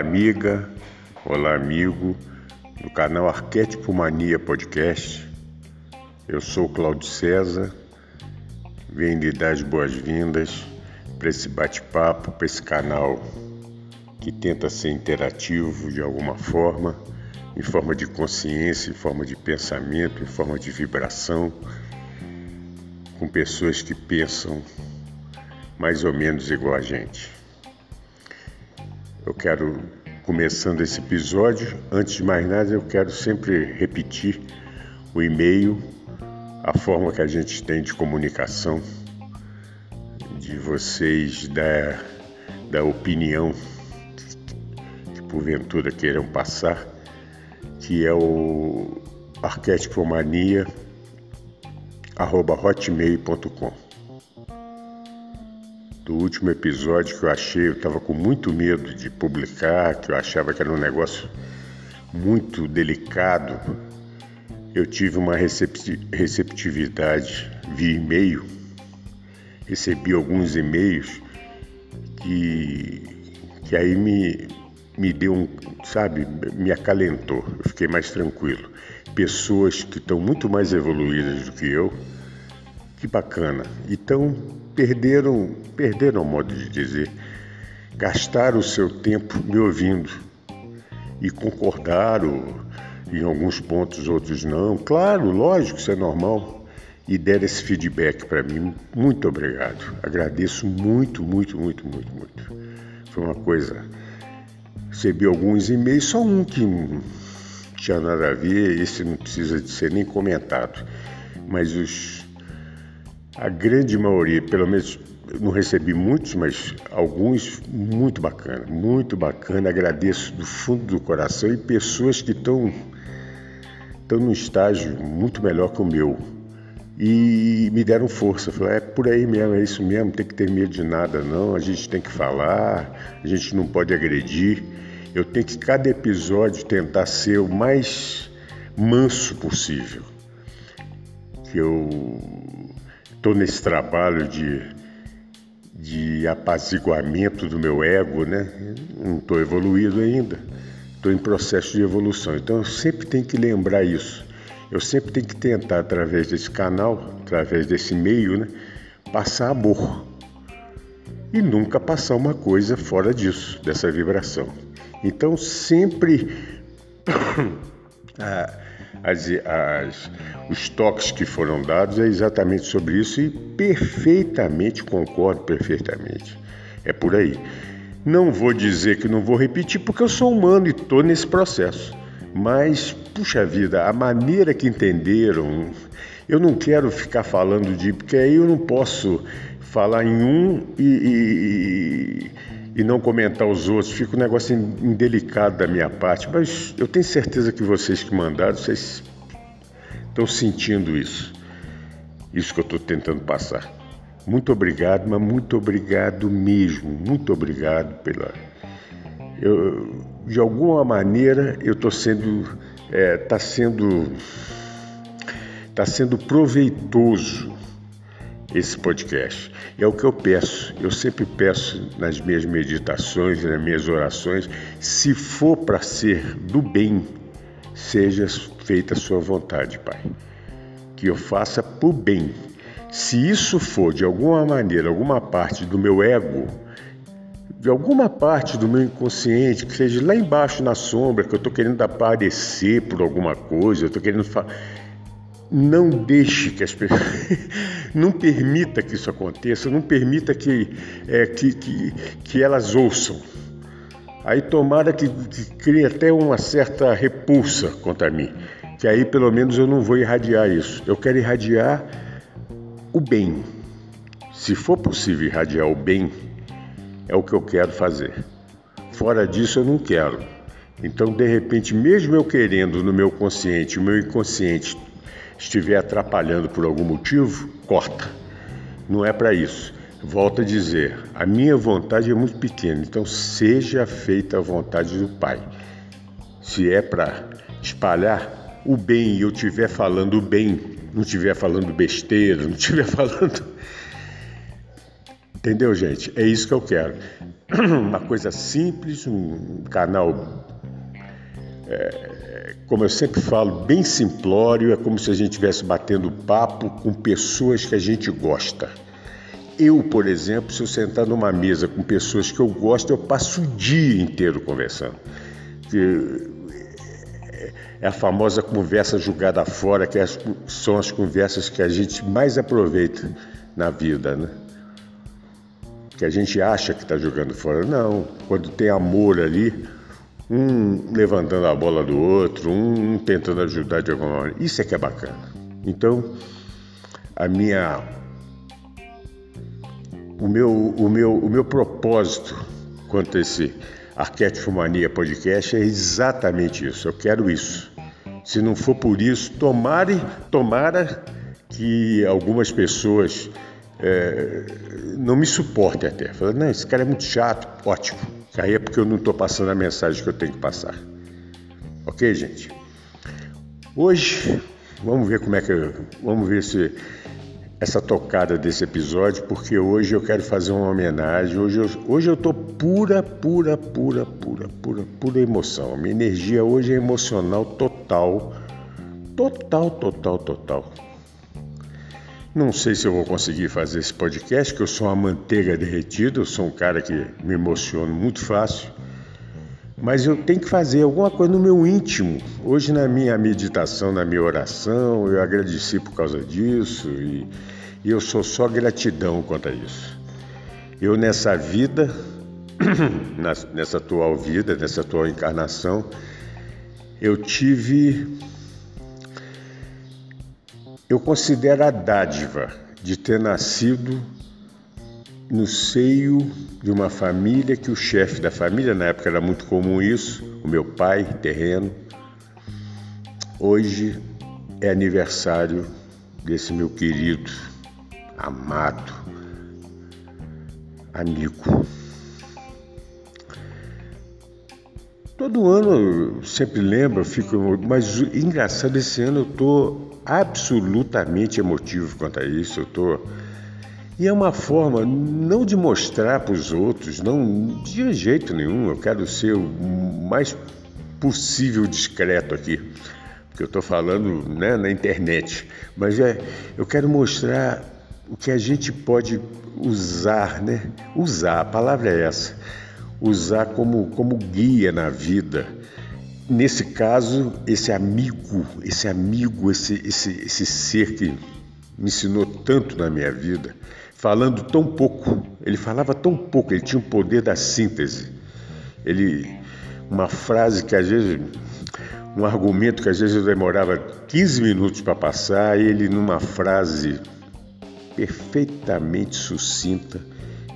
Amiga, olá, amigo, do canal Arquétipo Mania Podcast. Eu sou Cláudio César, venho lhe dar as boas-vindas para esse bate-papo, para esse canal que tenta ser interativo de alguma forma, em forma de consciência, em forma de pensamento, em forma de vibração, com pessoas que pensam mais ou menos igual a gente. Eu quero, começando esse episódio, antes de mais nada, eu quero sempre repetir o e-mail, a forma que a gente tem de comunicação, de vocês dar, da opinião que porventura queiram passar, que é o arquetipomania.hotmail.com do último episódio que eu achei, eu estava com muito medo de publicar, que eu achava que era um negócio muito delicado. Eu tive uma receptividade via e-mail, recebi alguns e-mails que, que aí me, me deu um, sabe, me acalentou, eu fiquei mais tranquilo. Pessoas que estão muito mais evoluídas do que eu, que bacana. Então, perderam, perderam o modo de dizer, gastaram o seu tempo me ouvindo e concordaram em alguns pontos, outros não. Claro, lógico, isso é normal. E deram esse feedback para mim. Muito obrigado. Agradeço muito, muito, muito, muito, muito. Foi uma coisa. Recebi alguns e-mails, só um que não tinha nada a ver, esse não precisa de ser nem comentado. Mas os a grande maioria, pelo menos não recebi muitos, mas alguns muito bacana, muito bacana. Agradeço do fundo do coração e pessoas que estão estão num estágio muito melhor que o meu e me deram força. Falaram, é por aí mesmo, é isso mesmo, tem que ter medo de nada não, a gente tem que falar, a gente não pode agredir. Eu tenho que cada episódio tentar ser o mais manso possível. Que eu estou nesse trabalho de, de apaziguamento do meu ego, né? Não estou evoluído ainda, estou em processo de evolução. Então eu sempre tenho que lembrar isso. Eu sempre tenho que tentar, através desse canal, através desse meio, né, passar amor. E nunca passar uma coisa fora disso, dessa vibração. Então sempre. ah, as, as, os toques que foram dados é exatamente sobre isso e perfeitamente concordo perfeitamente. É por aí. Não vou dizer que não vou repetir porque eu sou humano e estou nesse processo. Mas, puxa vida, a maneira que entenderam, eu não quero ficar falando de. porque aí eu não posso falar em um e, e e não comentar os outros, fica um negócio indelicado da minha parte, mas eu tenho certeza que vocês que mandaram, vocês estão sentindo isso, isso que eu estou tentando passar. Muito obrigado, mas muito obrigado mesmo, muito obrigado pela. Eu, de alguma maneira eu estou sendo, está é, tá sendo, está sendo proveitoso esse podcast. É o que eu peço. Eu sempre peço nas minhas meditações, nas minhas orações, se for para ser do bem, seja feita a sua vontade, Pai. Que eu faça por bem. Se isso for de alguma maneira, alguma parte do meu ego, de alguma parte do meu inconsciente, que seja lá embaixo na sombra, que eu estou querendo aparecer por alguma coisa, eu estou querendo falar não deixe que as pessoas. não permita que isso aconteça, não permita que, é, que, que, que, elas ouçam. Aí tomara que, que crie até uma certa repulsa contra mim, que aí pelo menos eu não vou irradiar isso. Eu quero irradiar o bem. Se for possível irradiar o bem, é o que eu quero fazer. fora disso eu não quero. Então, de repente, mesmo eu querendo no meu consciente, o meu inconsciente estiver atrapalhando por algum motivo, corta. Não é para isso. Volto a dizer, a minha vontade é muito pequena, então seja feita a vontade do Pai. Se é para espalhar o bem e eu estiver falando o bem, não estiver falando besteira, não estiver falando. Entendeu, gente? É isso que eu quero. Uma coisa simples, um canal, é, como eu sempre falo, bem simplório, é como se a gente estivesse batendo papo com pessoas que a gente gosta. Eu, por exemplo, se eu sentar numa mesa com pessoas que eu gosto, eu passo o dia inteiro conversando. É a famosa conversa jogada fora, que são as conversas que a gente mais aproveita na vida, né? Que a gente acha que está jogando fora. Não, quando tem amor ali, um levantando a bola do outro, um tentando ajudar de alguma maneira. Isso é que é bacana. Então, a minha o meu, o meu, o meu propósito quanto a esse Arquétipo Mania Podcast é exatamente isso. Eu quero isso. Se não for por isso, tomare, tomara que algumas pessoas é, não me suportem até. Falam, não, esse cara é muito chato. Ótimo. Aí é porque eu não estou passando a mensagem que eu tenho que passar. Ok, gente? Hoje, vamos ver como é que eu, Vamos ver se essa tocada desse episódio, porque hoje eu quero fazer uma homenagem. Hoje eu, hoje eu pura, pura, pura, pura, pura, pura emoção. Minha energia hoje é emocional total. Total, total, total. Não sei se eu vou conseguir fazer esse podcast, que eu sou uma manteiga derretida, eu sou um cara que me emociono muito fácil. Mas eu tenho que fazer alguma coisa no meu íntimo. Hoje, na minha meditação, na minha oração, eu agradeci por causa disso e, e eu sou só gratidão quanto a isso. Eu, nessa vida, nessa atual vida, nessa atual encarnação, eu tive. Eu considero a dádiva de ter nascido no seio de uma família que o chefe da família, na época era muito comum isso, o meu pai, terreno, hoje é aniversário desse meu querido, amado, amigo. Todo ano eu sempre lembro, fico, mas engraçado esse ano eu estou absolutamente emotivo quanto a isso. Eu estou e é uma forma não de mostrar para os outros, não de jeito nenhum. Eu quero ser o mais possível discreto aqui, porque eu estou falando né, na internet. Mas é, eu quero mostrar o que a gente pode usar, né? Usar, a palavra é essa. Usar como, como guia na vida. Nesse caso, esse amigo, esse amigo, esse, esse, esse ser que me ensinou tanto na minha vida falando tão pouco. Ele falava tão pouco, ele tinha o poder da síntese. Ele uma frase que às vezes um argumento que às vezes eu demorava 15 minutos para passar, ele numa frase perfeitamente sucinta,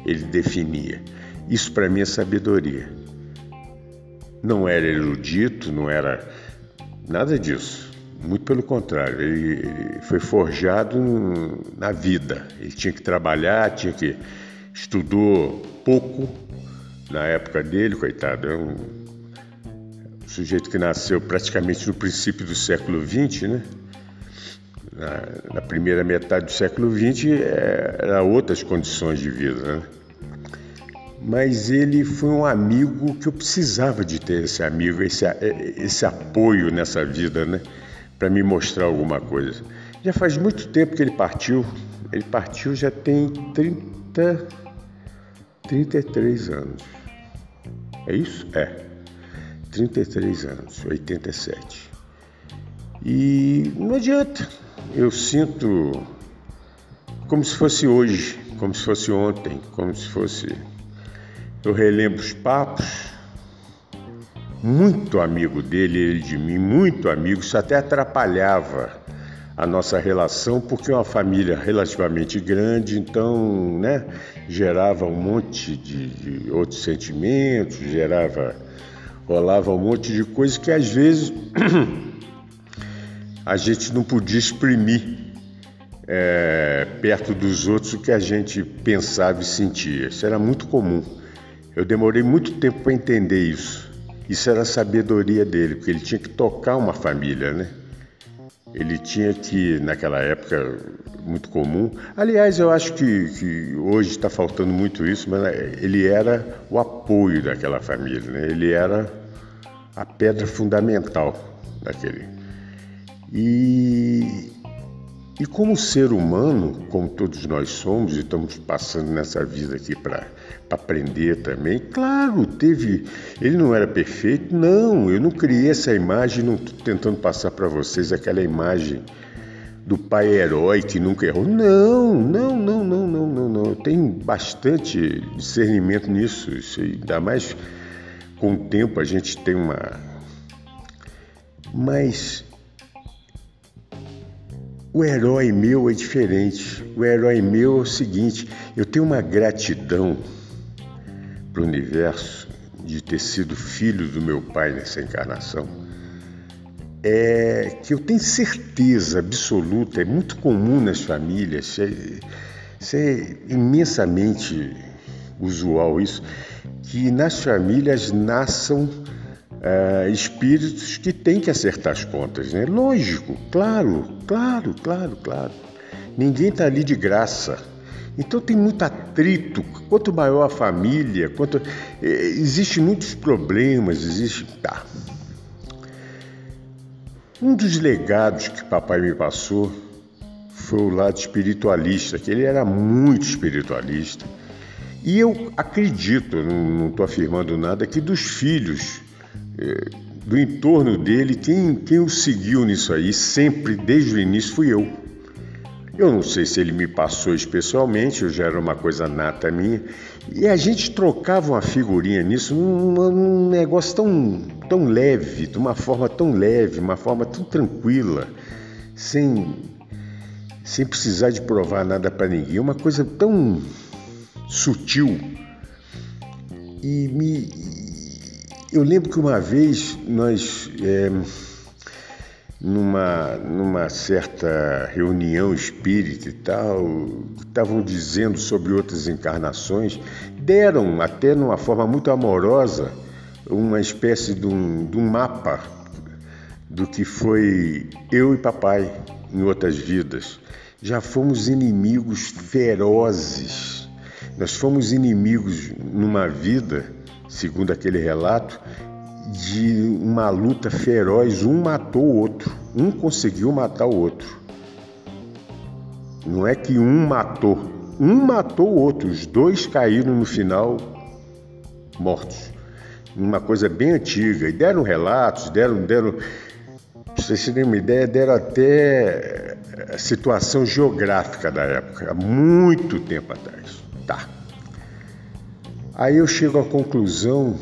ele definia. Isso para mim é sabedoria. Não era erudito, não era nada disso. Muito pelo contrário, ele, foi forjado na vida. Ele tinha que trabalhar, tinha que estudou pouco na época dele, coitado. É um, sujeito que nasceu praticamente no princípio do século XX, né? Na, na primeira metade do século XX é, era outras condições de vida, né? Mas ele foi um amigo que eu precisava de ter esse amigo, esse, esse apoio nessa vida, né? para me mostrar alguma coisa. Já faz muito tempo que ele partiu. Ele partiu já tem 30, 33 anos. É isso? É. 33 anos, 87. E não adianta. Eu sinto como se fosse hoje, como se fosse ontem, como se fosse. Eu relembro os papos, muito amigo dele, ele de mim, muito amigo, isso até atrapalhava a nossa relação, porque é uma família relativamente grande, então, né? gerava um monte de, de outros sentimentos, gerava, rolava um monte de coisa que às vezes a gente não podia exprimir é, perto dos outros o que a gente pensava e sentia. Isso era muito comum. Eu demorei muito tempo para entender isso. Isso era a sabedoria dele, porque ele tinha que tocar uma família, né? Ele tinha que, naquela época, muito comum. Aliás, eu acho que, que hoje está faltando muito isso, mas né, ele era o apoio daquela família, né? Ele era a pedra fundamental daquele. E e como ser humano, como todos nós somos e estamos passando nessa vida aqui para aprender também, claro, teve. Ele não era perfeito, não, eu não criei essa imagem, não estou tentando passar para vocês aquela imagem do pai herói que nunca errou. Não, não, não, não, não, não, não. Eu tenho bastante discernimento nisso, isso, ainda mais com o tempo a gente tem uma. Mas o herói meu é diferente. O herói meu é o seguinte: eu tenho uma gratidão para o universo de ter sido filho do meu pai nessa encarnação. É que eu tenho certeza absoluta, é muito comum nas famílias, é, isso é imensamente usual isso, que nas famílias nasçam uh, espíritos que têm que acertar as contas, né? Lógico, claro, claro, claro, claro. Ninguém está ali de graça. Então tem muito atrito. Quanto maior a família, quanto eh, existe muitos problemas, existe. Tá. Um dos legados que papai me passou foi o lado espiritualista, que ele era muito espiritualista. E eu acredito, não estou afirmando nada, que dos filhos é, do entorno dele, quem, quem o seguiu nisso aí, sempre, desde o início, fui eu. Eu não sei se ele me passou especialmente, eu já era uma coisa nata minha, e a gente trocava uma figurinha nisso, num, num negócio tão, tão leve, de uma forma tão leve, uma forma tão tranquila, sem, sem precisar de provar nada para ninguém, uma coisa tão sutil. E me, eu lembro que uma vez nós, é, numa, numa certa reunião espírita e tal, estavam dizendo sobre outras encarnações, deram até numa forma muito amorosa uma espécie de um, de um mapa do que foi eu e papai em outras vidas. Já fomos inimigos ferozes. Nós fomos inimigos numa vida segundo aquele relato, de uma luta feroz, um matou o outro, um conseguiu matar o outro. Não é que um matou, um matou o outro, os dois caíram no final mortos. Uma coisa bem antiga. E deram relatos, deram, deram. Pra vocês terem uma ideia, deram até a situação geográfica da época, há muito tempo atrás. Tá. Aí eu chego à conclusão,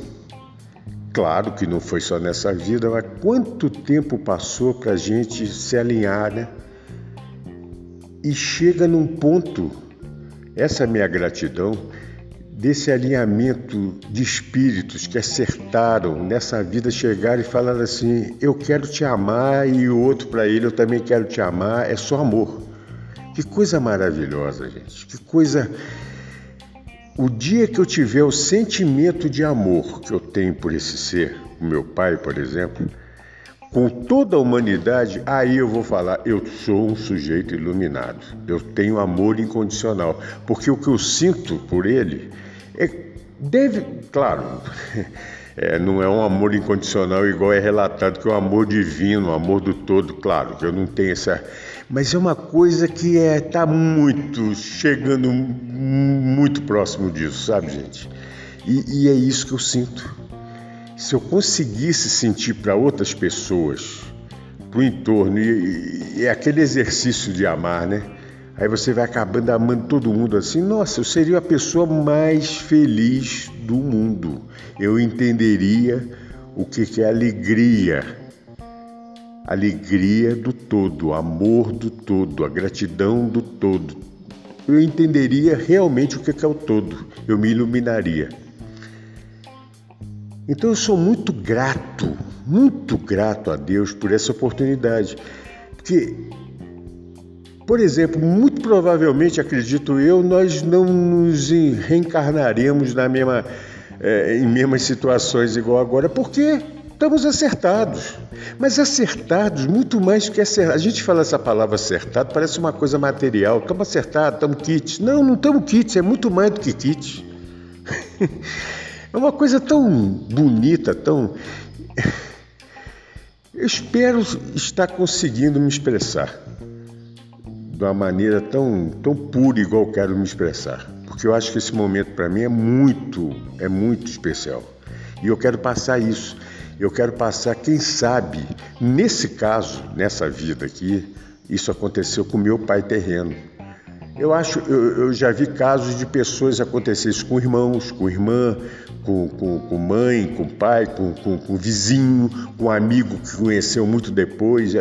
claro que não foi só nessa vida, mas quanto tempo passou para a gente se alinhar, né? E chega num ponto, essa é a minha gratidão, desse alinhamento de espíritos que acertaram nessa vida, chegaram e falaram assim: Eu quero te amar, e o outro para ele, eu também quero te amar, é só amor. Que coisa maravilhosa, gente, que coisa o dia que eu tiver o sentimento de amor que eu tenho por esse ser, o meu pai, por exemplo, com toda a humanidade, aí eu vou falar, eu sou um sujeito iluminado. Eu tenho amor incondicional, porque o que eu sinto por ele é deve, claro, é, não é um amor incondicional igual é relatado que é um amor divino, o um amor do todo, claro, que eu não tenho essa mas é uma coisa que é tá muito chegando muito próximo disso, sabe, gente? E, e é isso que eu sinto. Se eu conseguisse sentir para outras pessoas, para o entorno, e, e é aquele exercício de amar, né? Aí você vai acabando amando todo mundo assim. Nossa, eu seria a pessoa mais feliz do mundo. Eu entenderia o que é alegria alegria do todo, amor do todo, a gratidão do todo. eu entenderia realmente o que é o todo, eu me iluminaria. Então eu sou muito grato, muito grato a Deus por essa oportunidade. Porque, por exemplo, muito provavelmente, acredito eu, nós não nos reencarnaremos na mesma, é, em mesmas situações igual agora, porque estamos acertados. Mas acertados, muito mais que acertados. A gente fala essa palavra acertado, parece uma coisa material. Estamos acertados, estamos kits. Não, não estamos kits, é muito mais do que kits. é uma coisa tão bonita, tão. Eu espero estar conseguindo me expressar de uma maneira tão, tão pura igual quero me expressar. Porque eu acho que esse momento para mim é muito, é muito especial. E eu quero passar isso. Eu quero passar, quem sabe, nesse caso, nessa vida aqui, isso aconteceu com meu pai terreno. Eu acho, eu, eu já vi casos de pessoas acontecer isso com irmãos, com irmã, com, com, com mãe, com pai, com, com, com, vizinho, com amigo que conheceu muito depois.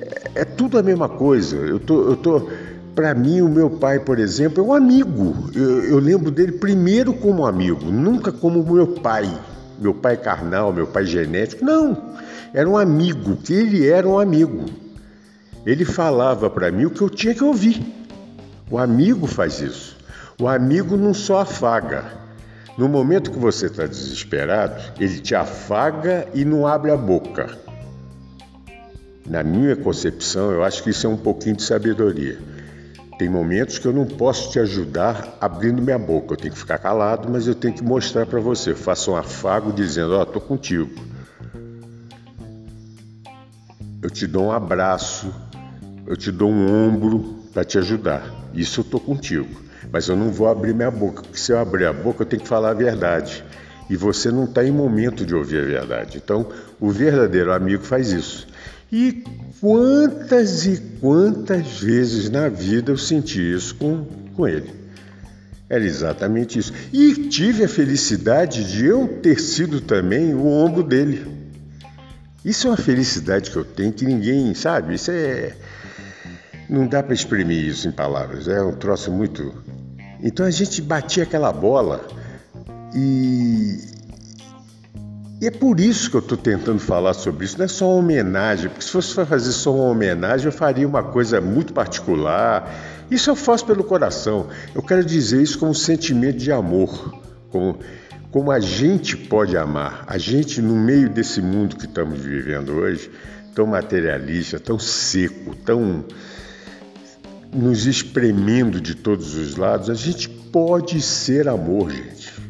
É, é, tudo a mesma coisa. Eu tô, eu tô, para mim, o meu pai, por exemplo, é um amigo. Eu, eu lembro dele primeiro como amigo, nunca como meu pai meu pai carnal, meu pai genético. Não, era um amigo, ele era um amigo. Ele falava para mim o que eu tinha que ouvir. O amigo faz isso. O amigo não só afaga. No momento que você está desesperado, ele te afaga e não abre a boca. Na minha concepção, eu acho que isso é um pouquinho de sabedoria. Tem momentos que eu não posso te ajudar abrindo minha boca. Eu tenho que ficar calado, mas eu tenho que mostrar para você. Faça um afago dizendo: Ó, oh, contigo. Eu te dou um abraço, eu te dou um ombro para te ajudar. Isso eu tô contigo. Mas eu não vou abrir minha boca, porque se eu abrir a boca, eu tenho que falar a verdade. E você não está em momento de ouvir a verdade. Então, o verdadeiro amigo faz isso. E quantas e quantas vezes na vida eu senti isso com, com ele. Era exatamente isso. E tive a felicidade de eu ter sido também o ombro dele. Isso é uma felicidade que eu tenho que ninguém, sabe? Isso é. Não dá para exprimir isso em palavras. É um troço muito. Então a gente batia aquela bola e e é por isso que eu estou tentando falar sobre isso. Não é só uma homenagem, porque se fosse fazer só uma homenagem, eu faria uma coisa muito particular. Isso eu faço pelo coração. Eu quero dizer isso como um sentimento de amor, como, como a gente pode amar. A gente, no meio desse mundo que estamos vivendo hoje, tão materialista, tão seco, tão nos espremendo de todos os lados, a gente pode ser amor, gente.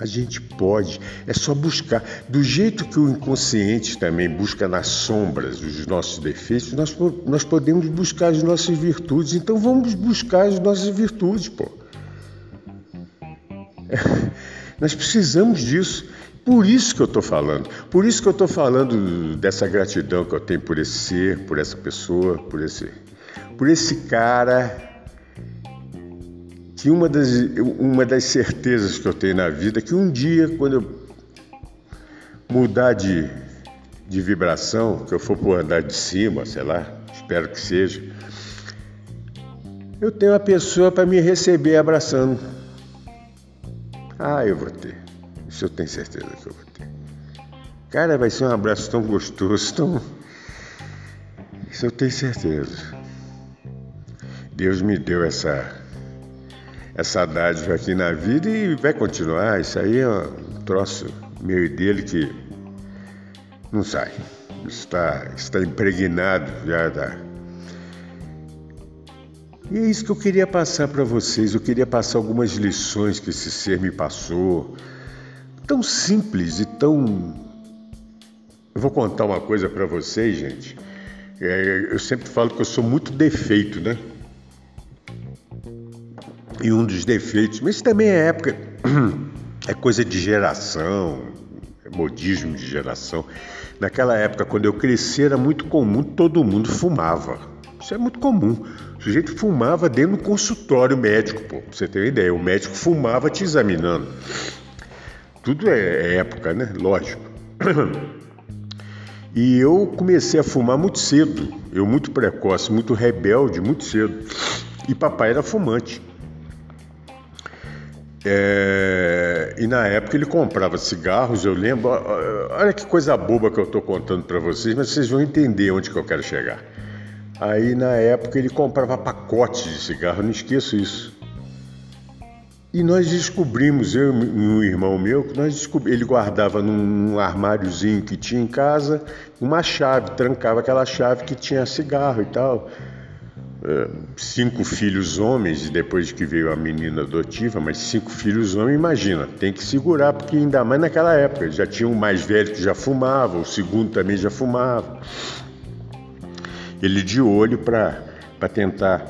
A gente pode, é só buscar. Do jeito que o inconsciente também busca nas sombras os nossos defeitos, nós, nós podemos buscar as nossas virtudes. Então vamos buscar as nossas virtudes, pô. Nós precisamos disso. Por isso que eu estou falando. Por isso que eu estou falando dessa gratidão que eu tenho por esse ser, por essa pessoa, por esse, por esse cara que uma das, uma das certezas que eu tenho na vida é que um dia, quando eu mudar de, de vibração, que eu for para andar de cima, sei lá, espero que seja, eu tenho uma pessoa para me receber abraçando. Ah, eu vou ter. Isso eu tenho certeza que eu vou ter. Cara, vai ser um abraço tão gostoso, tão. Isso eu tenho certeza. Deus me deu essa essa dádiva aqui na vida e vai continuar. Isso aí é um troço meu e dele que não sai. Está, está impregnado já da. E é isso que eu queria passar para vocês. Eu queria passar algumas lições que esse ser me passou. Tão simples e tão. Eu vou contar uma coisa para vocês, gente. É, eu sempre falo que eu sou muito defeito, né? E um dos defeitos, mas também é época, é coisa de geração, modismo de geração. Naquela época, quando eu cresci, era muito comum, todo mundo fumava. Isso é muito comum. O sujeito fumava dentro do consultório médico, pô, pra você ter uma ideia. O médico fumava te examinando. Tudo é, é época, né? Lógico. E eu comecei a fumar muito cedo. Eu muito precoce, muito rebelde, muito cedo. E papai era fumante. É, e na época ele comprava cigarros, eu lembro. Olha que coisa boba que eu estou contando para vocês, mas vocês vão entender onde que eu quero chegar. Aí na época ele comprava pacotes de cigarro, não esqueço isso. E nós descobrimos, eu e um irmão meu, que nós ele guardava num armáriozinho que tinha em casa uma chave, trancava aquela chave que tinha cigarro e tal. É, cinco filhos homens, e depois que veio a menina adotiva, mas cinco filhos homens, imagina, tem que segurar, porque ainda mais naquela época, já tinha um mais velho que já fumava, o segundo também já fumava. Ele de olho para tentar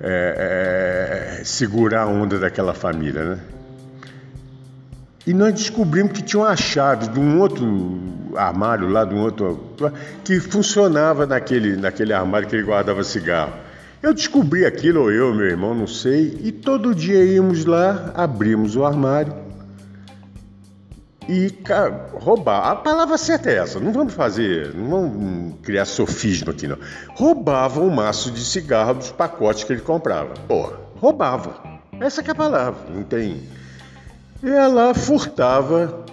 é, é, segurar a onda daquela família, né? E nós descobrimos que tinha uma chave de um outro armário lá, de um outro que funcionava naquele, naquele armário que ele guardava cigarro. Eu descobri aquilo, eu, meu irmão, não sei, e todo dia íamos lá, abrimos o armário e roubar. A palavra certa é essa, não vamos fazer, não vamos criar sofisma aqui não. Roubava um maço de cigarro dos pacotes que ele comprava. Porra, roubava. Essa é a palavra, não tem. Ela furtava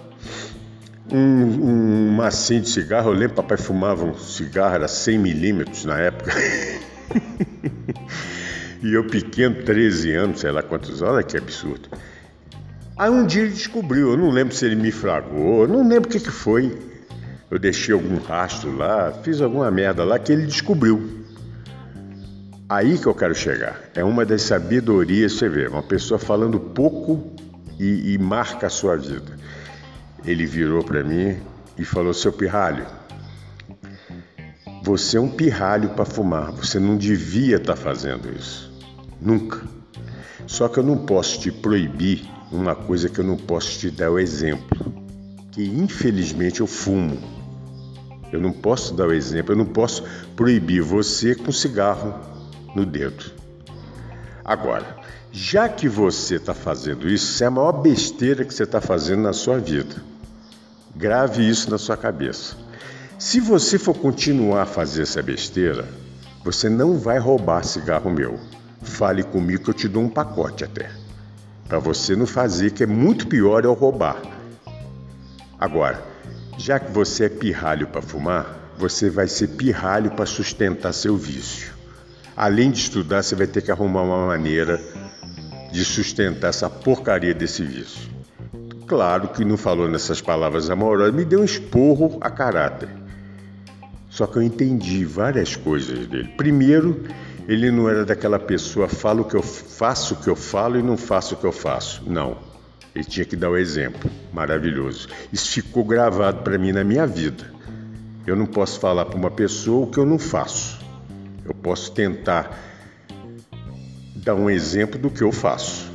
um, um macinho de cigarro. Eu lembro papai fumava um cigarro, era 100 milímetros na época. e eu pequeno, 13 anos, sei lá quantos anos, que absurdo. Aí um dia ele descobriu, eu não lembro se ele me fragou, não lembro o que, que foi. Eu deixei algum rastro lá, fiz alguma merda lá que ele descobriu. Aí que eu quero chegar. É uma das sabedorias, você vê, uma pessoa falando pouco e, e marca a sua vida. Ele virou para mim e falou: Seu pirralho, você é um pirralho para fumar, você não devia estar tá fazendo isso. Nunca. Só que eu não posso te proibir uma coisa que eu não posso te dar o exemplo, que infelizmente eu fumo. Eu não posso dar o exemplo, eu não posso proibir você com cigarro no dedo. Agora, já que você está fazendo isso, isso é a maior besteira que você está fazendo na sua vida. Grave isso na sua cabeça. Se você for continuar a fazer essa besteira, você não vai roubar cigarro meu. Fale comigo que eu te dou um pacote até para você não fazer, que é muito pior eu roubar. Agora, já que você é pirralho para fumar, você vai ser pirralho para sustentar seu vício. Além de estudar, você vai ter que arrumar uma maneira de sustentar essa porcaria desse vício. Claro que não falou nessas palavras amorosas, me deu um esporro a caráter. Só que eu entendi várias coisas dele. Primeiro, ele não era daquela pessoa, falo que eu faço o que eu falo e não faço o que eu faço. Não. Ele tinha que dar o exemplo. Maravilhoso. Isso ficou gravado para mim na minha vida. Eu não posso falar para uma pessoa o que eu não faço. Eu posso tentar dar um exemplo do que eu faço.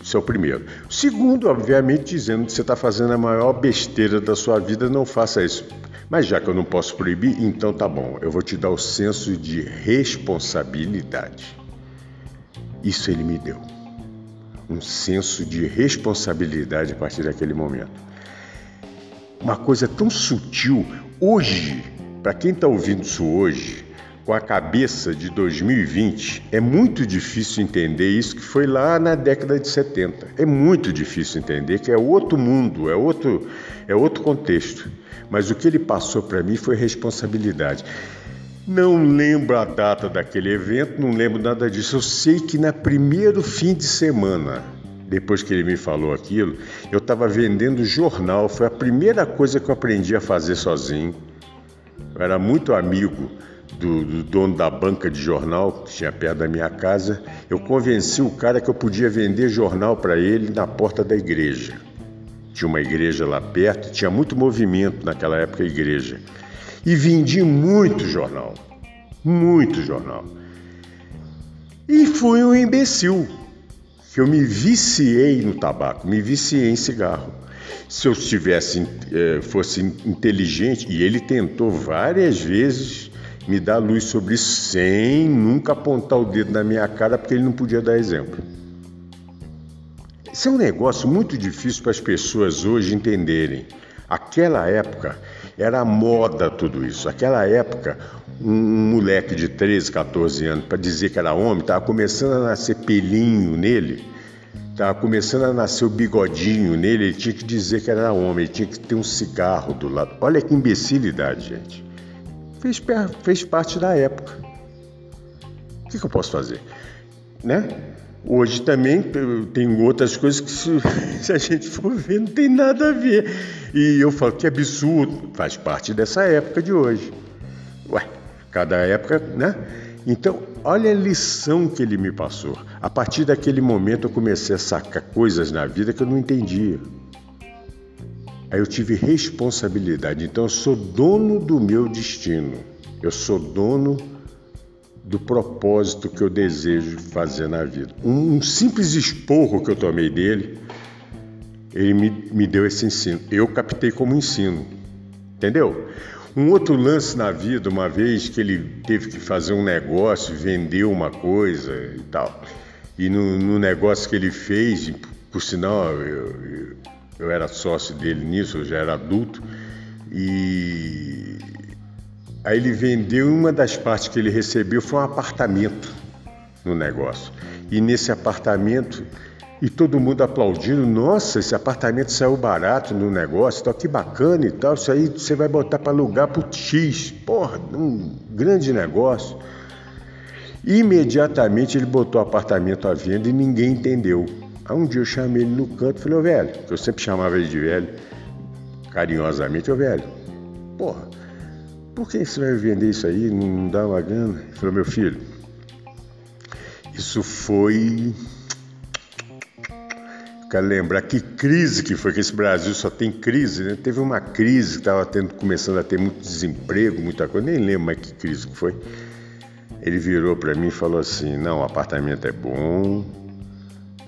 Isso é o primeiro. Segundo, obviamente, dizendo que você está fazendo a maior besteira da sua vida, não faça isso. Mas já que eu não posso proibir, então tá bom, eu vou te dar o senso de responsabilidade. Isso ele me deu. Um senso de responsabilidade a partir daquele momento. Uma coisa tão sutil, hoje, para quem está ouvindo isso hoje, com a cabeça de 2020, é muito difícil entender isso que foi lá na década de 70. É muito difícil entender que é outro mundo, é outro, é outro contexto. Mas o que ele passou para mim foi responsabilidade. Não lembro a data daquele evento, não lembro nada disso. Eu sei que na primeiro fim de semana, depois que ele me falou aquilo, eu estava vendendo jornal. Foi a primeira coisa que eu aprendi a fazer sozinho. Eu era muito amigo do, do, dono da banca de jornal que tinha perto da minha casa. Eu convenci o cara que eu podia vender jornal para ele na porta da igreja tinha uma igreja lá perto, tinha muito movimento naquela época a igreja. E vendi muito jornal, muito jornal. E fui um imbecil, que eu me viciei no tabaco, me viciei em cigarro. Se eu estivesse, eh, fosse inteligente, e ele tentou várias vezes me dar luz sobre isso, sem nunca apontar o dedo na minha cara, porque ele não podia dar exemplo. Isso é um negócio muito difícil para as pessoas hoje entenderem. Aquela época era moda tudo isso. Aquela época um, um moleque de 13, 14 anos para dizer que era homem, estava começando a nascer pelinho nele, estava começando a nascer o bigodinho nele, ele tinha que dizer que era homem, ele tinha que ter um cigarro do lado. Olha que imbecilidade, gente. Fez, fez parte da época. O que, que eu posso fazer? Né? Hoje também tem outras coisas que, se, se, a gente for ver, não tem nada a ver. E eu falo que absurdo, faz parte dessa época de hoje. Ué, cada época, né? Então, olha a lição que ele me passou. A partir daquele momento eu comecei a sacar coisas na vida que eu não entendia. Aí eu tive responsabilidade. Então eu sou dono do meu destino. Eu sou dono do propósito que eu desejo fazer na vida. Um, um simples esporro que eu tomei dele, ele me, me deu esse ensino. Eu captei como ensino. Entendeu? Um outro lance na vida, uma vez que ele teve que fazer um negócio, vendeu uma coisa e tal. E no, no negócio que ele fez, por sinal, eu, eu, eu era sócio dele nisso, eu já era adulto, e Aí ele vendeu uma das partes que ele recebeu foi um apartamento no negócio. E nesse apartamento, e todo mundo aplaudindo, nossa, esse apartamento saiu barato no negócio, tá que bacana e tal, isso aí você vai botar para alugar pro X. Porra, um grande negócio. Imediatamente ele botou o apartamento à venda e ninguém entendeu. Aí um dia eu chamei ele no canto e falei, ô velho, que eu sempre chamava ele de velho, carinhosamente, ô velho, porra, por que você vai vender isso aí? Não dá uma grana? Ele falou, meu filho, isso foi. Quero lembrar que crise que foi, que esse Brasil só tem crise, né? Teve uma crise que estava começando a ter muito desemprego, muita coisa, nem lembro mais que crise que foi. Ele virou para mim e falou assim: não, o apartamento é bom,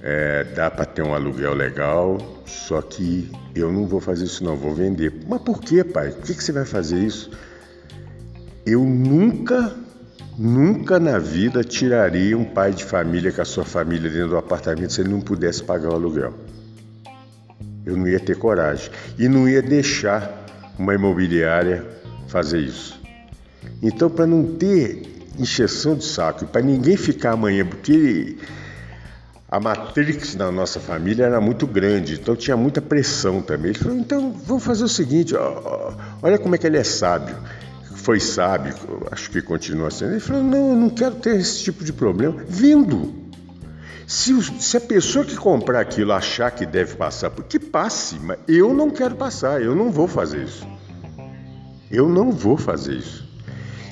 é, dá para ter um aluguel legal, só que eu não vou fazer isso não, vou vender. Mas por que, pai? Por que, que você vai fazer isso? Eu nunca, nunca na vida tiraria um pai de família com a sua família dentro do apartamento se ele não pudesse pagar o aluguel. Eu não ia ter coragem e não ia deixar uma imobiliária fazer isso. Então, para não ter encheção de saco, para ninguém ficar amanhã, porque a matrix da nossa família era muito grande, então tinha muita pressão também. Ele falou: então vamos fazer o seguinte, ó, olha como é que ele é sábio foi sábio, acho que continua sendo. Ele falou: não, eu não quero ter esse tipo de problema. Vindo. Se, se a pessoa que comprar aquilo achar que deve passar, que passe, mas eu não quero passar, eu não vou fazer isso. Eu não vou fazer isso.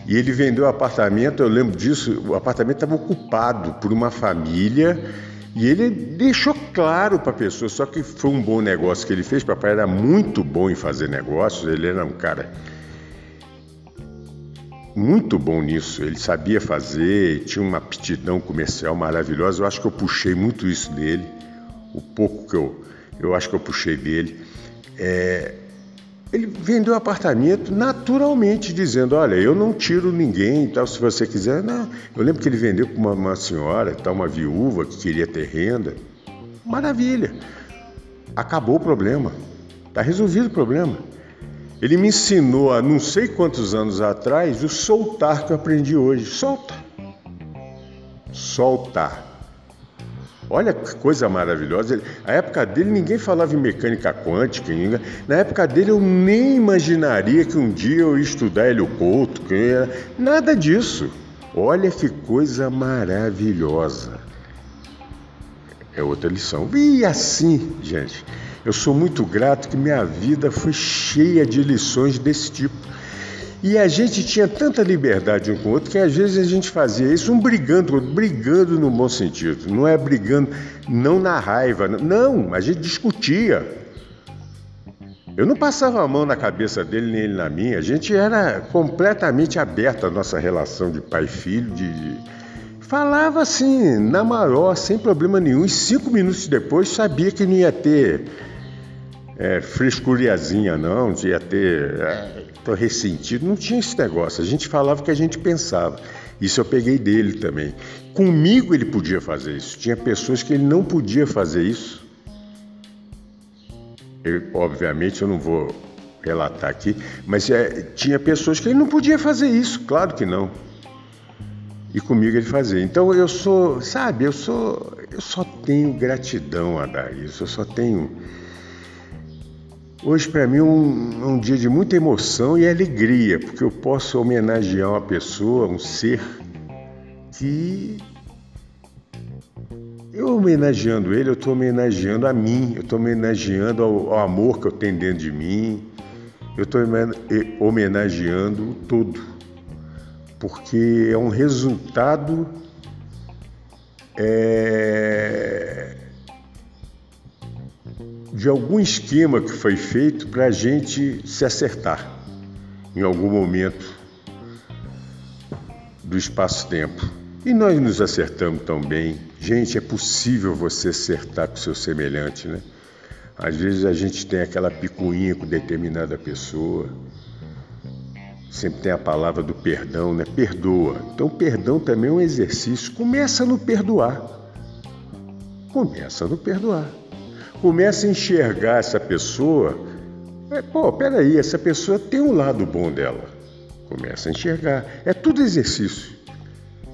E ele vendeu o apartamento, eu lembro disso, o apartamento estava ocupado por uma família e ele deixou claro para a pessoa, só que foi um bom negócio que ele fez, papai era muito bom em fazer negócios, ele era um cara muito bom nisso. Ele sabia fazer, tinha uma aptidão comercial maravilhosa. Eu acho que eu puxei muito isso dele. O pouco que eu, eu acho que eu puxei dele. É, ele vendeu apartamento naturalmente, dizendo: Olha, eu não tiro ninguém e tal, se você quiser. Não. Eu lembro que ele vendeu para uma, uma senhora, tal, uma viúva que queria ter renda. Maravilha. Acabou o problema. Está resolvido o problema. Ele me ensinou há não sei quantos anos atrás o soltar que eu aprendi hoje. Solta. Soltar. Olha que coisa maravilhosa. A época dele ninguém falava em mecânica quântica. Na época dele eu nem imaginaria que um dia eu ia estudar Helio Couto. Nada disso. Olha que coisa maravilhosa. É outra lição. E assim, gente, eu sou muito grato que minha vida foi cheia de lições desse tipo. E a gente tinha tanta liberdade um com o outro que às vezes a gente fazia isso um brigando, brigando no bom sentido. Não é brigando, não na raiva, não, a gente discutia. Eu não passava a mão na cabeça dele nem ele na minha. A gente era completamente aberto a nossa relação de pai e filho, de, falava assim, na maior, sem problema nenhum. E cinco minutos depois sabia que não ia ter é, frescuriazinha, não, de ia ter. Estou é, ressentido. Não tinha esse negócio. A gente falava o que a gente pensava. Isso eu peguei dele também. Comigo ele podia fazer isso. Tinha pessoas que ele não podia fazer isso. Eu, obviamente eu não vou relatar aqui, mas é, tinha pessoas que ele não podia fazer isso, claro que não. E comigo ele fazia. Então eu sou, sabe, eu sou, eu só tenho gratidão a dar isso, eu só tenho. Hoje para mim é um, um dia de muita emoção e alegria, porque eu posso homenagear uma pessoa, um ser que eu homenageando ele, eu estou homenageando a mim, eu estou homenageando ao, ao, amor que eu tenho dentro de mim, eu estou homenageando tudo, porque é um resultado é, de algum esquema que foi feito para a gente se acertar em algum momento do espaço-tempo. E nós nos acertamos tão bem. Gente, é possível você acertar com seu semelhante, né? Às vezes a gente tem aquela picuinha com determinada pessoa. Sempre tem a palavra do perdão, né? Perdoa. Então, perdão também é um exercício. Começa no perdoar. Começa no perdoar. Começa a enxergar essa pessoa. É, pô, peraí, essa pessoa tem um lado bom dela. Começa a enxergar. É tudo exercício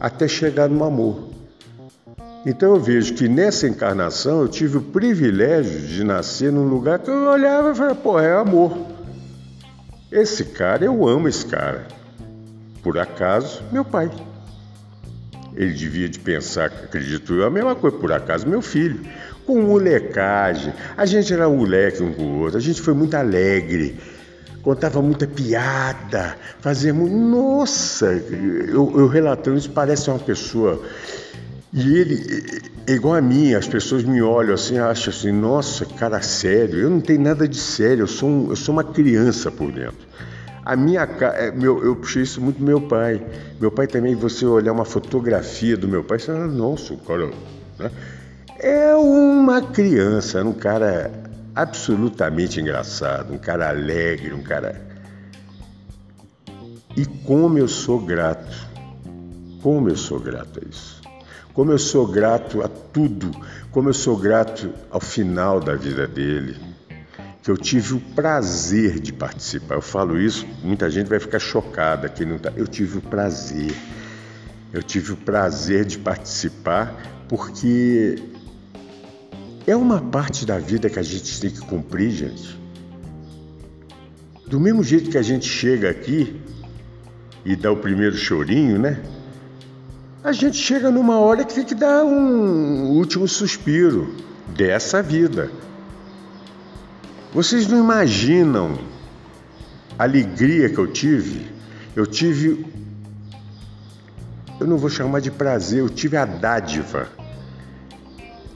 até chegar no amor. Então eu vejo que nessa encarnação eu tive o privilégio de nascer num lugar que eu olhava e falava, pô, é amor. Esse cara, eu amo esse cara. Por acaso, meu pai. Ele devia de pensar, acredito eu, a mesma coisa, por acaso, meu filho. Com molecagem, a gente era moleque um com o outro, a gente foi muito alegre, contava muita piada, fazia muito. Nossa, eu, eu relatando isso parece uma pessoa. E ele, é igual a mim, as pessoas me olham assim, acham assim, nossa, cara sério. Eu não tenho nada de sério, eu sou, um, eu sou uma criança por dentro. A minha é, meu, eu puxei isso muito do meu pai. Meu pai também, você olhar uma fotografia do meu pai, você fala, nossa, cara. Né? É uma criança, um cara absolutamente engraçado, um cara alegre, um cara. E como eu sou grato, como eu sou grato a isso. Como eu sou grato a tudo, como eu sou grato ao final da vida dele, que eu tive o prazer de participar. Eu falo isso, muita gente vai ficar chocada que não tá. Eu tive o prazer. Eu tive o prazer de participar porque é uma parte da vida que a gente tem que cumprir, gente. Do mesmo jeito que a gente chega aqui e dá o primeiro chorinho, né? A gente chega numa hora que tem que dar um último suspiro dessa vida. Vocês não imaginam a alegria que eu tive. Eu tive, eu não vou chamar de prazer, eu tive a dádiva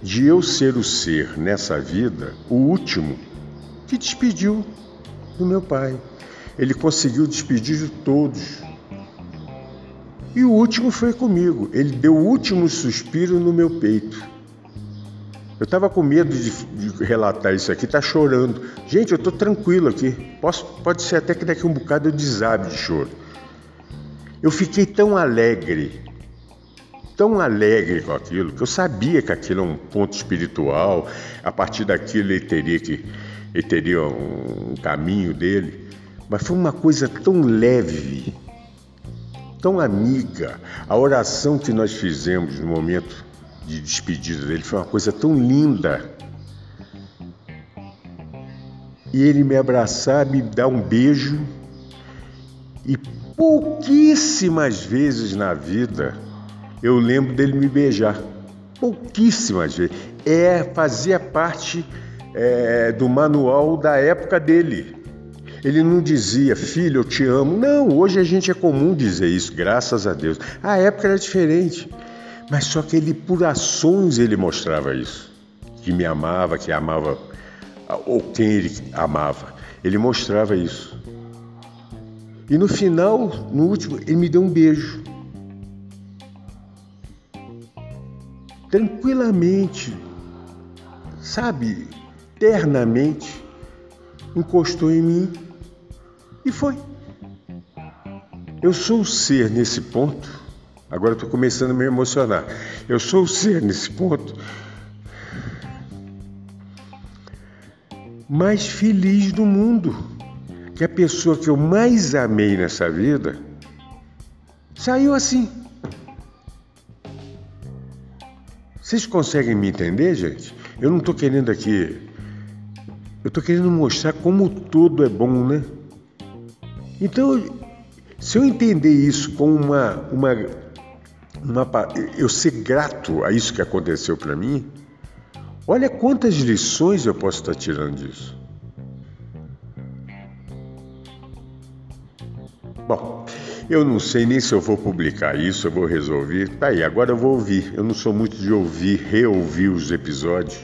de eu ser o ser nessa vida, o último, que despediu do meu pai. Ele conseguiu despedir de todos. E o último foi comigo. Ele deu o último suspiro no meu peito. Eu estava com medo de, de, relatar isso aqui, tá chorando. Gente, eu estou tranquilo aqui. Posso, pode ser até que daqui um bocado eu desabe de choro. Eu fiquei tão alegre tão alegre com aquilo, que eu sabia que aquilo é um ponto espiritual, a partir daquilo ele teria que ele teria um caminho dele, mas foi uma coisa tão leve, tão amiga. A oração que nós fizemos no momento de despedida dele foi uma coisa tão linda. E ele me abraçar, me dar um beijo, e pouquíssimas vezes na vida eu lembro dele me beijar. Pouquíssimas vezes. É, fazia parte é, do manual da época dele. Ele não dizia, filho, eu te amo. Não, hoje a gente é comum dizer isso, graças a Deus. A época era diferente. Mas só que ele, por ações, ele mostrava isso. Que me amava, que amava, ou quem ele amava. Ele mostrava isso. E no final, no último, ele me deu um beijo. tranquilamente, sabe, ternamente, encostou em mim e foi. Eu sou o ser nesse ponto, agora estou começando a me emocionar. Eu sou o ser nesse ponto mais feliz do mundo. que a pessoa que eu mais amei nessa vida saiu assim. Vocês conseguem me entender, gente? Eu não estou querendo aqui. Eu estou querendo mostrar como tudo é bom, né? Então, se eu entender isso como uma, uma, uma eu ser grato a isso que aconteceu para mim, olha quantas lições eu posso estar tirando disso. Bom, eu não sei nem se eu vou publicar isso, eu vou resolver. Tá aí, agora eu vou ouvir. Eu não sou muito de ouvir, reouvir os episódios.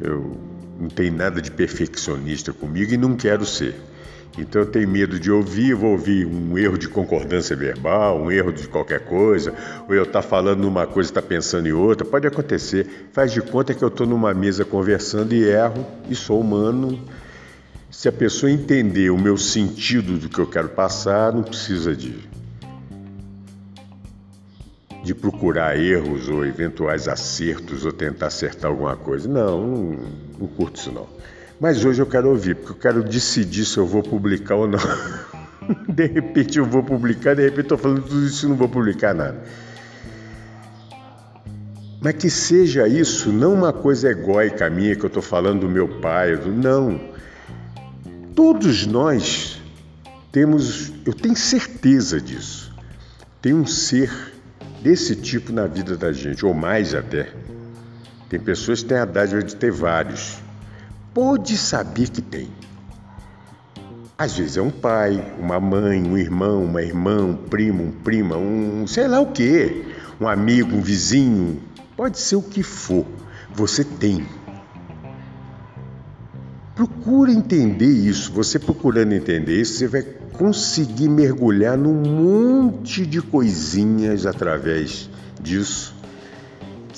Eu não tenho nada de perfeccionista comigo e não quero ser. Então eu tenho medo de ouvir, vou ouvir um erro de concordância verbal, um erro de qualquer coisa, ou eu estar tá falando numa coisa e tá pensando em outra. Pode acontecer. Faz de conta que eu estou numa mesa conversando e erro, e sou humano se a pessoa entender o meu sentido do que eu quero passar, não precisa de, de procurar erros ou eventuais acertos ou tentar acertar alguma coisa. Não, não, não curto isso não. Mas hoje eu quero ouvir, porque eu quero decidir se eu vou publicar ou não. De repente eu vou publicar, de repente estou falando tudo isso e não vou publicar nada. Mas que seja isso, não uma coisa egóica minha que eu estou falando do meu pai, não. Todos nós temos, eu tenho certeza disso, tem um ser desse tipo na vida da gente, ou mais até. Tem pessoas que têm a dádiva de ter vários. Pode saber que tem. Às vezes é um pai, uma mãe, um irmão, uma irmã, um primo, um prima, um sei lá o que, um amigo, um vizinho, pode ser o que for. Você tem. Procura entender isso. Você procurando entender isso, você vai conseguir mergulhar num monte de coisinhas através disso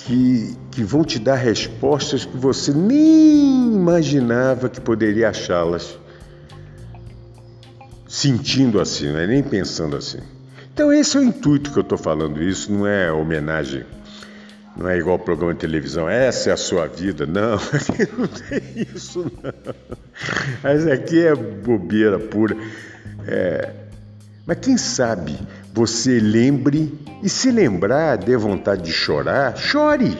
que, que vão te dar respostas que você nem imaginava que poderia achá-las sentindo assim, não é nem pensando assim. Então esse é o intuito que eu estou falando isso, não é homenagem não é igual programa de televisão, essa é a sua vida. Não, aqui não tem isso, não. Mas aqui é bobeira pura. É... Mas quem sabe você lembre e se lembrar, dê vontade de chorar, chore.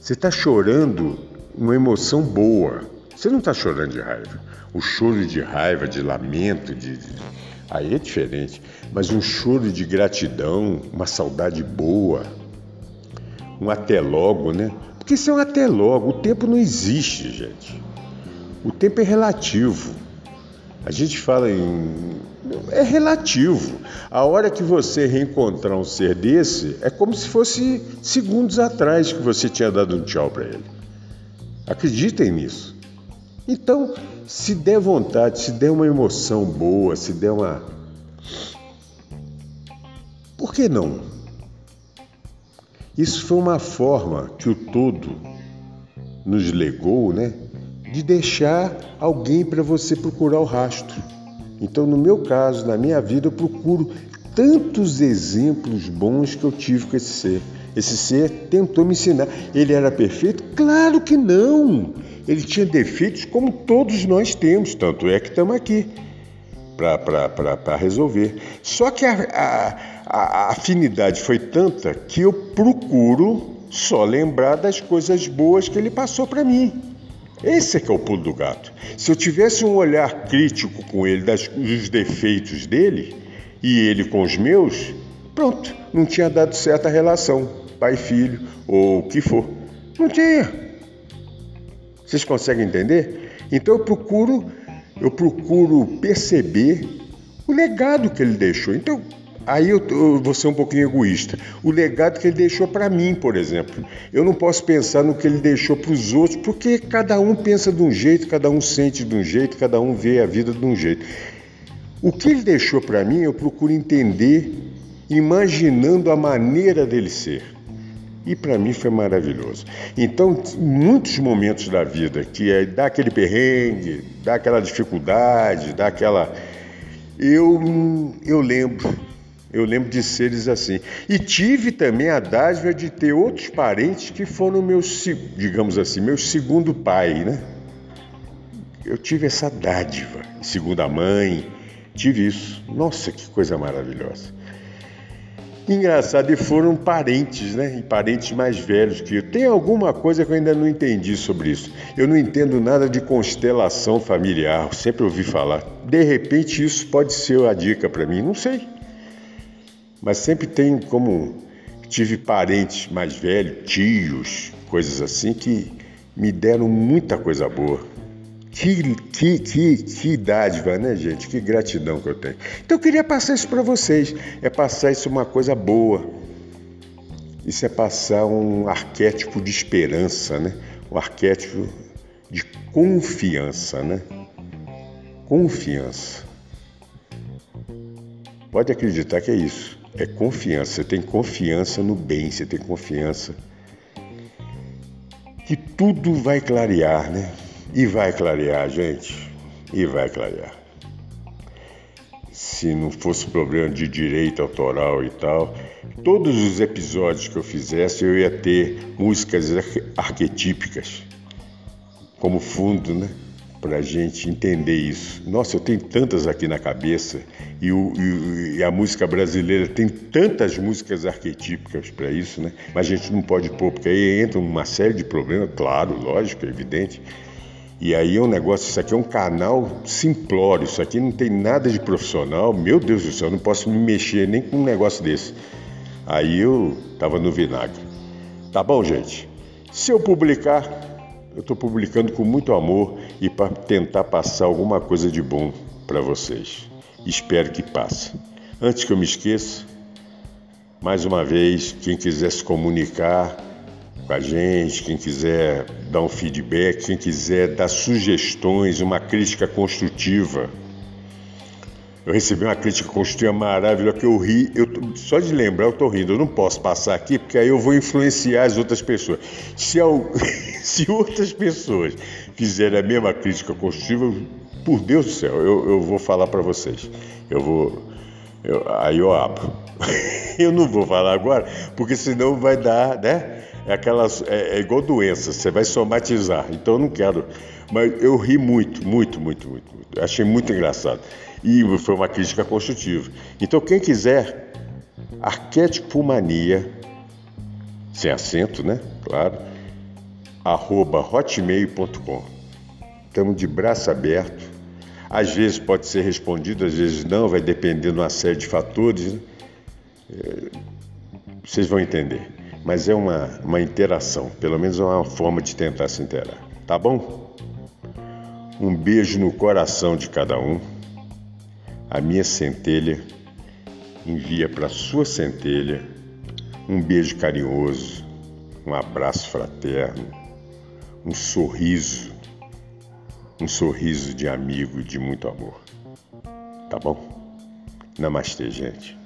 Você está chorando uma emoção boa. Você não está chorando de raiva. O choro de raiva, de lamento, de, aí é diferente. Mas um choro de gratidão, uma saudade boa um até logo, né? Porque isso é um até logo. O tempo não existe, gente. O tempo é relativo. A gente fala em. É relativo. A hora que você reencontrar um ser desse é como se fosse segundos atrás que você tinha dado um tchau para ele. Acreditem nisso. Então, se der vontade, se der uma emoção boa, se der uma. Por que não? Isso foi uma forma que o todo nos legou, né? De deixar alguém para você procurar o rastro. Então, no meu caso, na minha vida, eu procuro tantos exemplos bons que eu tive com esse ser. Esse ser tentou me ensinar. Ele era perfeito? Claro que não! Ele tinha defeitos como todos nós temos, tanto é que estamos aqui para resolver. Só que a, a a afinidade foi tanta que eu procuro só lembrar das coisas boas que ele passou para mim. Esse é que é o pulo do gato. Se eu tivesse um olhar crítico com ele das, dos defeitos dele e ele com os meus, pronto, não tinha dado certa relação, pai filho ou o que for. Não tinha. Vocês conseguem entender? Então eu procuro, eu procuro perceber o legado que ele deixou. Então, Aí eu, eu, vou ser um pouquinho egoísta. O legado que ele deixou para mim, por exemplo. Eu não posso pensar no que ele deixou para os outros, porque cada um pensa de um jeito, cada um sente de um jeito, cada um vê a vida de um jeito. O que ele deixou para mim, eu procuro entender, imaginando a maneira dele ser. E para mim foi maravilhoso. Então, muitos momentos da vida que é dá aquele perrengue, dá aquela dificuldade, dá aquela. Eu, eu lembro eu lembro de seres assim. E tive também a dádiva de ter outros parentes que foram meus, digamos assim, meus segundo pai, né? eu tive essa dádiva. Segunda mãe, tive isso. Nossa, que coisa maravilhosa. Engraçado, e foram parentes, né? E parentes mais velhos que eu. Tem alguma coisa que eu ainda não entendi sobre isso. Eu não entendo nada de constelação familiar, sempre ouvi falar. De repente, isso pode ser a dica para mim, não sei. Mas sempre tem como. Tive parentes mais velhos, tios, coisas assim, que me deram muita coisa boa. Que, que, que, que dádiva, né, gente? Que gratidão que eu tenho. Então eu queria passar isso para vocês. É passar isso uma coisa boa. Isso é passar um arquétipo de esperança, né? Um arquétipo de confiança, né? Confiança. Pode acreditar que é isso. É confiança. Você tem confiança no bem, você tem confiança que tudo vai clarear, né? E vai clarear, gente. E vai clarear. Se não fosse problema de direito autoral e tal, todos os episódios que eu fizesse eu ia ter músicas arquetípicas como fundo, né? Para a gente entender isso. Nossa, eu tenho tantas aqui na cabeça e, o, e, a música brasileira tem tantas músicas arquetípicas para isso, né? Mas a gente não pode pôr, porque aí entra uma série de problemas, claro, lógico, é evidente. E aí é um negócio, isso aqui é um canal simplório, isso aqui não tem nada de profissional. Meu Deus do céu, eu não posso me mexer nem com um negócio desse. Aí eu tava no vinagre. Tá bom, gente? Se eu publicar, eu estou publicando com muito amor e para tentar passar alguma coisa de bom para vocês. Espero que passe. Antes que eu me esqueça, mais uma vez, quem quiser se comunicar, com a gente, quem quiser dar um feedback, quem quiser dar sugestões, uma crítica construtiva. Eu recebi uma crítica construtiva maravilhosa que eu ri, eu, só de lembrar eu estou rindo, eu não posso passar aqui porque aí eu vou influenciar as outras pessoas. Se, se outras pessoas fizerem a mesma crítica construtiva, por Deus do céu, eu, eu vou falar para vocês. Eu vou. Eu, aí eu abro. eu não vou falar agora, porque senão vai dar, né? é aquelas é, é igual doença, você vai somatizar. Então eu não quero, mas eu ri muito, muito, muito, muito, muito. Achei muito engraçado e foi uma crítica construtiva. Então quem quiser arquétipo mania sem acento, né? Claro. hotmail.com. Estamos de braço aberto. Às vezes pode ser respondido, às vezes não, vai depender de uma série de fatores. Né? É, vocês vão entender mas é uma, uma interação, pelo menos é uma forma de tentar se interar. Tá bom? Um beijo no coração de cada um. A minha centelha envia para sua centelha um beijo carinhoso, um abraço fraterno, um sorriso, um sorriso de amigo de muito amor. Tá bom? Namastê, gente.